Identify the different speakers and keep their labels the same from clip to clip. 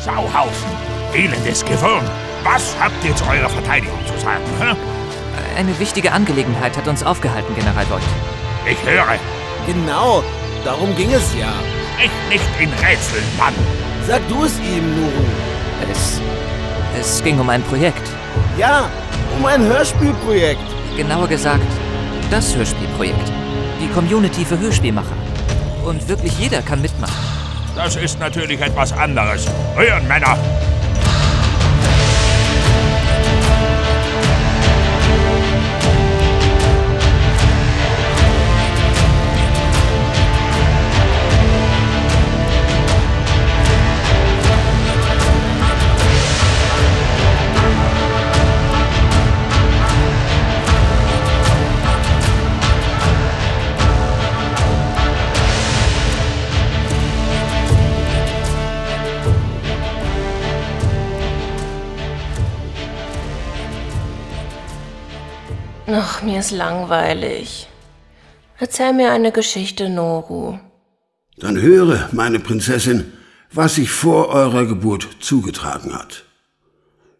Speaker 1: Sauhaufen, elendes Gewürm. Was habt ihr zu eurer Verteidigung zu sagen? Hä?
Speaker 2: Eine wichtige Angelegenheit hat uns aufgehalten, General Voigt.
Speaker 1: Ich höre.
Speaker 3: Genau, darum ging es ja.
Speaker 1: Ich nicht in Rätseln, Mann.
Speaker 3: Sag du es ihm, Nuru.
Speaker 2: Es. Es ging um ein Projekt.
Speaker 3: Ja, um ein Hörspielprojekt.
Speaker 2: Genauer gesagt, das Hörspielprojekt. Die Community für Hörspielmacher. Und wirklich jeder kann mitmachen.
Speaker 1: Das ist natürlich etwas anderes. Hören, Männer!
Speaker 4: Ach, mir ist langweilig. Erzähl mir eine Geschichte, Noru.
Speaker 5: Dann höre, meine Prinzessin, was sich vor eurer Geburt zugetragen hat.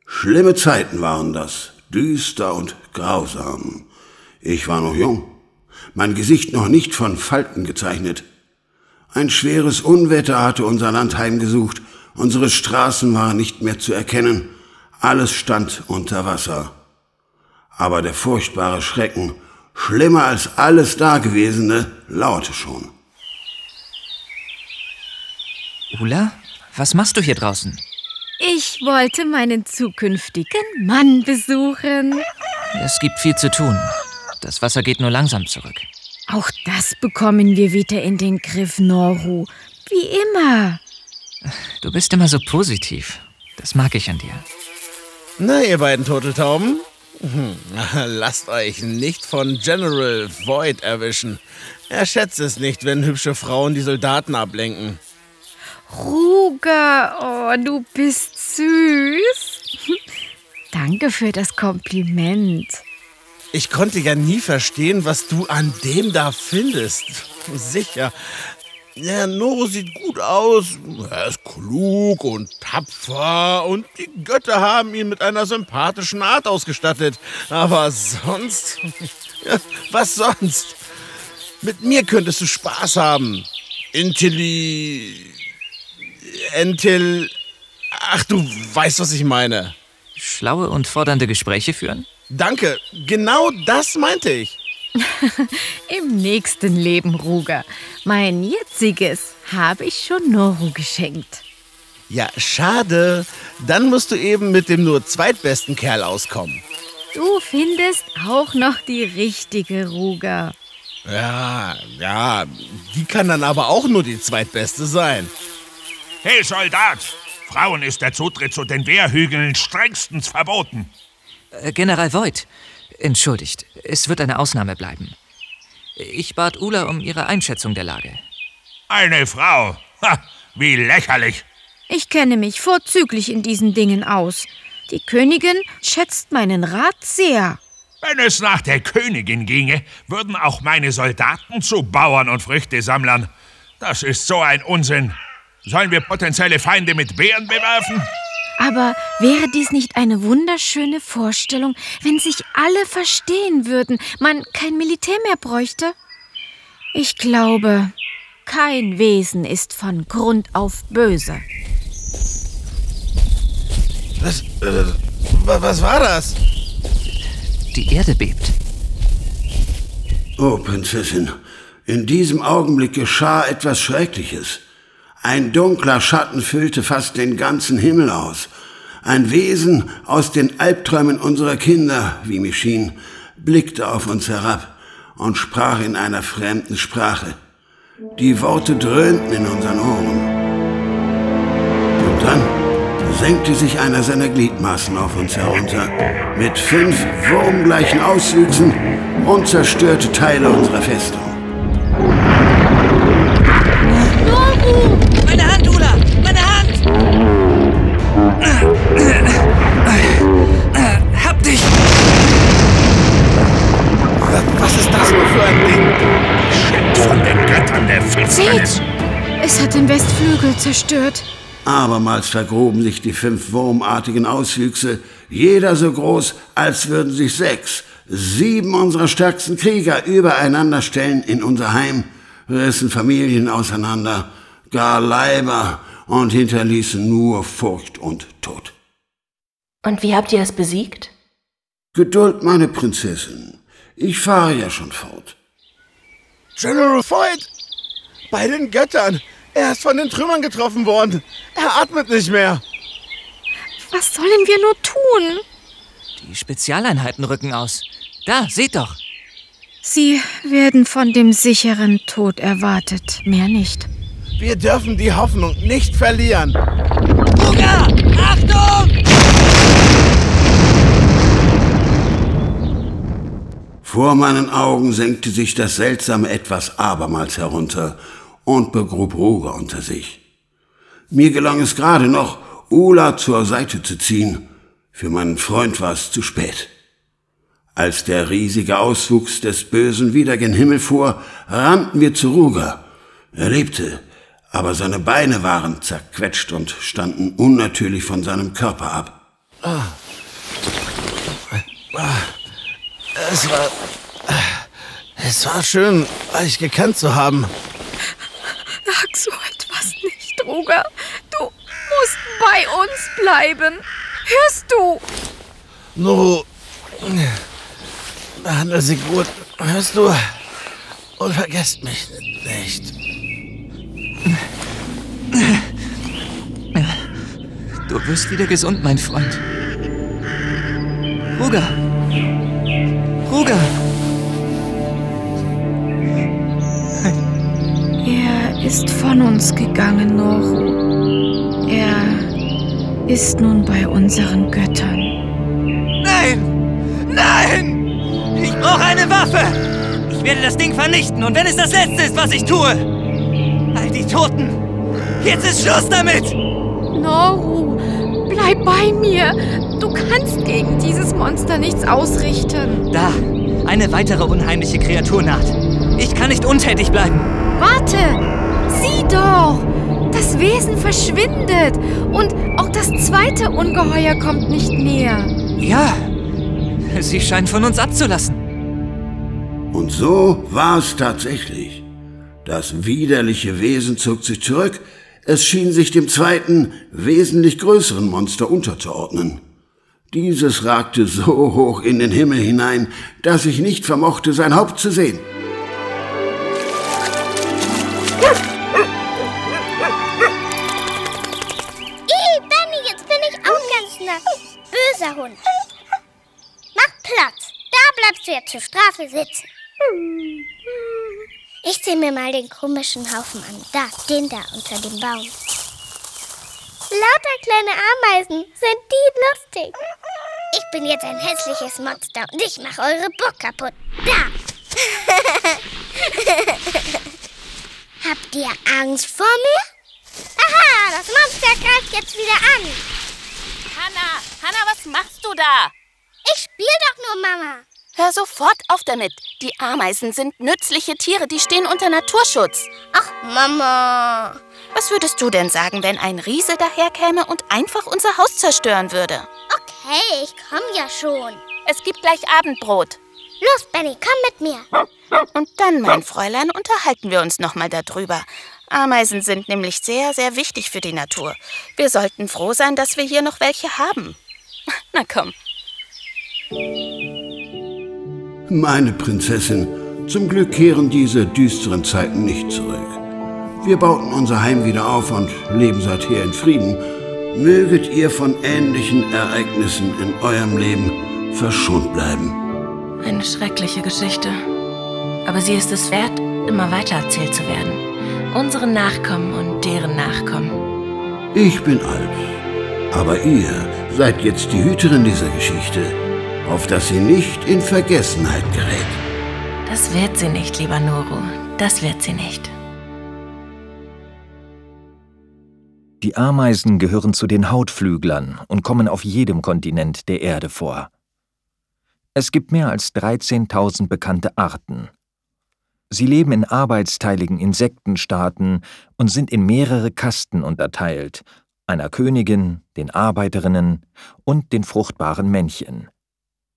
Speaker 5: Schlimme Zeiten waren das, düster und grausam. Ich war noch jung, mein Gesicht noch nicht von Falten gezeichnet. Ein schweres Unwetter hatte unser Land heimgesucht, unsere Straßen waren nicht mehr zu erkennen, alles stand unter Wasser aber der furchtbare Schrecken, schlimmer als alles Dagewesene, lauerte schon.
Speaker 2: Ula, was machst du hier draußen?
Speaker 6: Ich wollte meinen zukünftigen Mann besuchen.
Speaker 2: Es gibt viel zu tun. Das Wasser geht nur langsam zurück.
Speaker 6: Auch das bekommen wir wieder in den Griff, Noru. Wie immer.
Speaker 2: Du bist immer so positiv. Das mag ich an dir.
Speaker 3: Na, ihr beiden Turteltauben, hm, lasst euch nicht von General Void erwischen. Er schätzt es nicht, wenn hübsche Frauen die Soldaten ablenken.
Speaker 6: Ruger, oh, du bist süß. Danke für das Kompliment.
Speaker 3: Ich konnte ja nie verstehen, was du an dem da findest. Sicher, ja, Noro sieht gut aus, er ist klug und tapfer und die Götter haben ihn mit einer sympathischen Art ausgestattet. Aber sonst, was sonst? Mit mir könntest du Spaß haben. Intelli... Entil... Ach, du weißt, was ich meine.
Speaker 2: Schlaue und fordernde Gespräche führen?
Speaker 3: Danke, genau das meinte ich.
Speaker 6: Im nächsten Leben, Ruger. Mein jetziges habe ich schon Noru geschenkt.
Speaker 3: Ja, schade. Dann musst du eben mit dem nur zweitbesten Kerl auskommen.
Speaker 6: Du findest auch noch die richtige, Ruger.
Speaker 3: Ja, ja, die kann dann aber auch nur die zweitbeste sein.
Speaker 1: Hey, Soldat! Frauen ist der Zutritt zu den Wehrhügeln strengstens verboten.
Speaker 2: Äh, General Voigt, Entschuldigt, es wird eine Ausnahme bleiben. Ich bat Ula um ihre Einschätzung der Lage.
Speaker 1: Eine Frau? Ha, wie lächerlich.
Speaker 6: Ich kenne mich vorzüglich in diesen Dingen aus. Die Königin schätzt meinen Rat sehr.
Speaker 1: Wenn es nach der Königin ginge, würden auch meine Soldaten zu Bauern und Früchtesammlern. Das ist so ein Unsinn. Sollen wir potenzielle Feinde mit Bären bewerfen?
Speaker 6: Aber wäre dies nicht eine wunderschöne Vorstellung, wenn sich alle verstehen würden, man kein Militär mehr bräuchte? Ich glaube, kein Wesen ist von Grund auf böse.
Speaker 3: Was, äh, was war das?
Speaker 2: Die Erde bebt.
Speaker 5: Oh, Prinzessin, in diesem Augenblick geschah etwas Schreckliches. Ein dunkler Schatten füllte fast den ganzen Himmel aus. Ein Wesen aus den Albträumen unserer Kinder, wie mir schien, blickte auf uns herab und sprach in einer fremden Sprache. Die Worte dröhnten in unseren Ohren. Und dann senkte sich einer seiner Gliedmaßen auf uns herunter, mit fünf wurmgleichen Auswüchsen und zerstörte Teile unserer Festung.
Speaker 6: Flügel zerstört.
Speaker 5: Abermals vergruben sich die fünf wurmartigen Auswüchse, jeder so groß, als würden sich sechs, sieben unserer stärksten Krieger übereinander stellen in unser Heim, rissen Familien auseinander, gar Leiber und hinterließen nur Furcht und Tod.
Speaker 4: Und wie habt ihr es besiegt?
Speaker 5: Geduld, meine Prinzessin. Ich fahre ja schon fort.
Speaker 3: General Voigt! Bei den Göttern! Er ist von den Trümmern getroffen worden. Er atmet nicht mehr.
Speaker 6: Was sollen wir nur tun?
Speaker 2: Die Spezialeinheiten rücken aus. Da, seht doch.
Speaker 6: Sie werden von dem sicheren Tod erwartet, mehr nicht.
Speaker 3: Wir dürfen die Hoffnung nicht verlieren.
Speaker 2: Ruga! Achtung!
Speaker 5: Vor meinen Augen senkte sich das seltsame Etwas abermals herunter und begrub Ruger unter sich. Mir gelang es gerade noch, Ula zur Seite zu ziehen. Für meinen Freund war es zu spät. Als der riesige Auswuchs des Bösen wieder gen Himmel fuhr, rannten wir zu Ruger. Er lebte, aber seine Beine waren zerquetscht und standen unnatürlich von seinem Körper ab.
Speaker 3: Es war. Es war schön, euch gekannt zu haben.
Speaker 6: Sag so etwas nicht, Ruger. Du musst bei uns bleiben. Hörst du?
Speaker 3: Nuru. Behandle sie gut. Hörst du? Und vergesst mich nicht.
Speaker 2: Du wirst wieder gesund, mein Freund. Ruger! Ruger!
Speaker 6: Ist von uns gegangen, Noru. Er ist nun bei unseren Göttern.
Speaker 2: Nein! Nein! Ich brauche eine Waffe! Ich werde das Ding vernichten und wenn es das Letzte ist, was ich tue! All die Toten! Jetzt ist Schluss damit!
Speaker 6: Noru, bleib bei mir. Du kannst gegen dieses Monster nichts ausrichten.
Speaker 2: Da! Eine weitere unheimliche Kreatur naht. Ich kann nicht untätig bleiben.
Speaker 6: Warte! Sieh doch! Das Wesen verschwindet und auch das zweite Ungeheuer kommt nicht näher.
Speaker 2: Ja, sie scheint von uns abzulassen.
Speaker 5: Und so war es tatsächlich. Das widerliche Wesen zog sich zurück, es schien sich dem zweiten, wesentlich größeren Monster unterzuordnen. Dieses ragte so hoch in den Himmel hinein, dass ich nicht vermochte, sein Haupt zu sehen.
Speaker 7: Sitzen. Ich zieh mir mal den komischen Haufen an. Da, den da unter dem Baum. Lauter kleine Ameisen. Sind die lustig? Ich bin jetzt ein hässliches Monster und ich mache eure Burg kaputt. Da! Habt ihr Angst vor mir? Aha, das Monster greift jetzt wieder an.
Speaker 8: Hanna, Hanna, was machst du da?
Speaker 7: Ich spiel doch nur, Mama.
Speaker 8: Hör sofort auf damit. Die Ameisen sind nützliche Tiere, die stehen unter Naturschutz.
Speaker 7: Ach, Mama.
Speaker 8: Was würdest du denn sagen, wenn ein Riese daherkäme und einfach unser Haus zerstören würde?
Speaker 7: Okay, ich komm ja schon.
Speaker 8: Es gibt gleich Abendbrot.
Speaker 7: Los, Benny, komm mit mir.
Speaker 8: Und dann, mein Fräulein, unterhalten wir uns nochmal darüber. Ameisen sind nämlich sehr, sehr wichtig für die Natur. Wir sollten froh sein, dass wir hier noch welche haben. Na komm.
Speaker 5: Meine Prinzessin, zum Glück kehren diese düsteren Zeiten nicht zurück. Wir bauten unser Heim wieder auf und leben seither in Frieden. Möget ihr von ähnlichen Ereignissen in eurem Leben verschont bleiben.
Speaker 4: Eine schreckliche Geschichte. Aber sie ist es wert, immer weiter erzählt zu werden. Unseren Nachkommen und deren Nachkommen.
Speaker 5: Ich bin alt, aber ihr seid jetzt die Hüterin dieser Geschichte, auf dass sie nicht in Vergessenheit gerät.
Speaker 4: Das wird sie nicht, lieber Noro. Das wird sie nicht.
Speaker 9: Die Ameisen gehören zu den Hautflüglern und kommen auf jedem Kontinent der Erde vor. Es gibt mehr als 13.000 bekannte Arten. Sie leben in arbeitsteiligen Insektenstaaten und sind in mehrere Kasten unterteilt, einer Königin, den Arbeiterinnen und den fruchtbaren Männchen.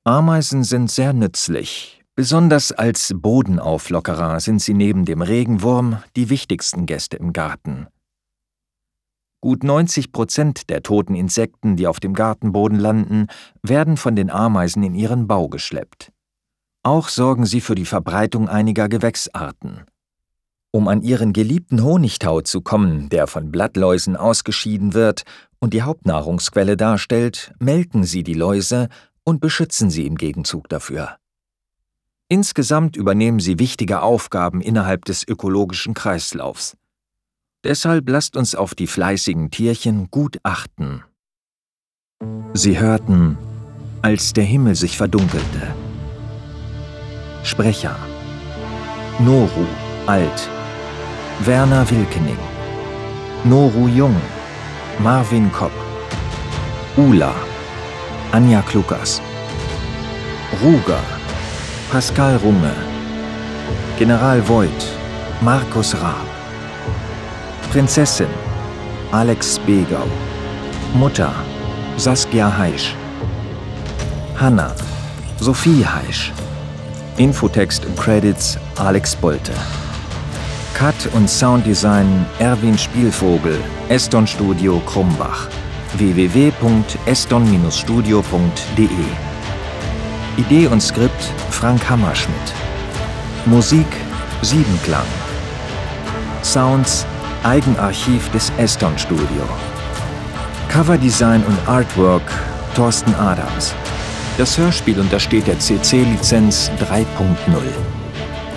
Speaker 9: Ameisen sind sehr nützlich. Besonders als Bodenauflockerer sind sie neben dem Regenwurm die wichtigsten Gäste im Garten. Gut 90 Prozent der toten Insekten, die auf dem Gartenboden landen, werden von den Ameisen in ihren Bau geschleppt. Auch sorgen sie für die Verbreitung einiger Gewächsarten. Um an ihren geliebten Honigtau zu kommen, der von Blattläusen ausgeschieden wird und die Hauptnahrungsquelle darstellt, melken sie die Läuse und beschützen sie im Gegenzug dafür. Insgesamt übernehmen sie wichtige Aufgaben innerhalb des ökologischen Kreislaufs. Deshalb lasst uns auf die fleißigen Tierchen gut achten. Sie hörten, als der Himmel sich verdunkelte. Sprecher Noru, alt Werner Wilkening Noru Jung Marvin Kopp Ula Anja Klukas Ruger Pascal Runge General Voigt Markus Raab Prinzessin Alex Begau Mutter Saskia Heisch Hanna Sophie Heisch Infotext und Credits Alex Bolte. Cut und Sounddesign Erwin Spielvogel, Eston Studio Krumbach. www.eston-studio.de Idee und Skript Frank Hammerschmidt. Musik Siebenklang. Sounds Eigenarchiv des Eston Studio. Coverdesign und Artwork Thorsten Adams. Das Hörspiel untersteht der CC-Lizenz 3.0.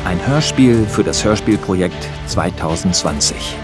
Speaker 9: Ein Hörspiel für das Hörspielprojekt 2020.